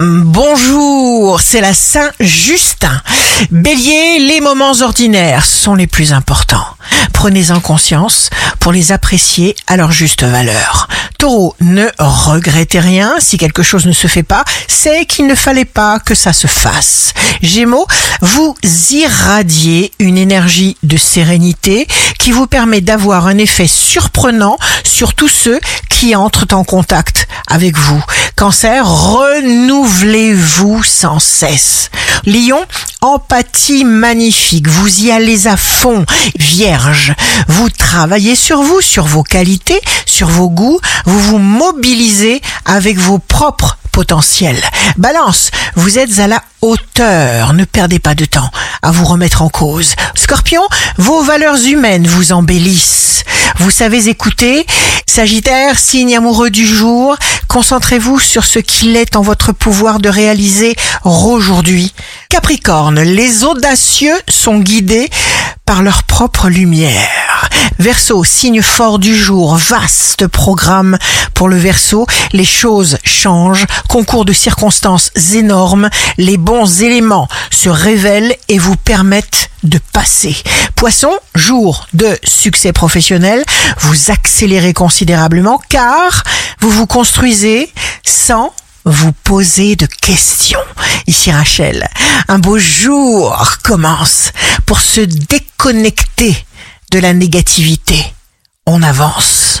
Bonjour, c'est la Saint-Justin. Bélier, les moments ordinaires sont les plus importants. Prenez-en conscience pour les apprécier à leur juste valeur. Taureau, ne regrettez rien. Si quelque chose ne se fait pas, c'est qu'il ne fallait pas que ça se fasse. Gémeaux, vous irradiez une énergie de sérénité qui vous permet d'avoir un effet surprenant sur tous ceux qui entrent en contact avec vous. Cancer, renouvelez-vous sans cesse. Lion, empathie magnifique, vous y allez à fond. Vierge, vous travaillez sur vous, sur vos qualités, sur vos goûts, vous vous mobilisez avec vos propres potentiels. Balance, vous êtes à la hauteur, ne perdez pas de temps à vous remettre en cause. Scorpion, vos valeurs humaines vous embellissent. Vous savez écouter. Sagittaire, signe amoureux du jour, concentrez-vous sur ce qu'il est en votre pouvoir de réaliser aujourd'hui. Capricorne, les audacieux sont guidés par leur propre lumière. Verseau, signe fort du jour, vaste programme pour le Verseau. Les choses changent, concours de circonstances énormes, les bons éléments se révèlent et vous permettent de passer. Poisson, jour de succès professionnel, vous accélérez considérablement car vous vous construisez sans vous poser de questions. Ici Rachel, un beau jour commence pour se déconnecter de la négativité. On avance.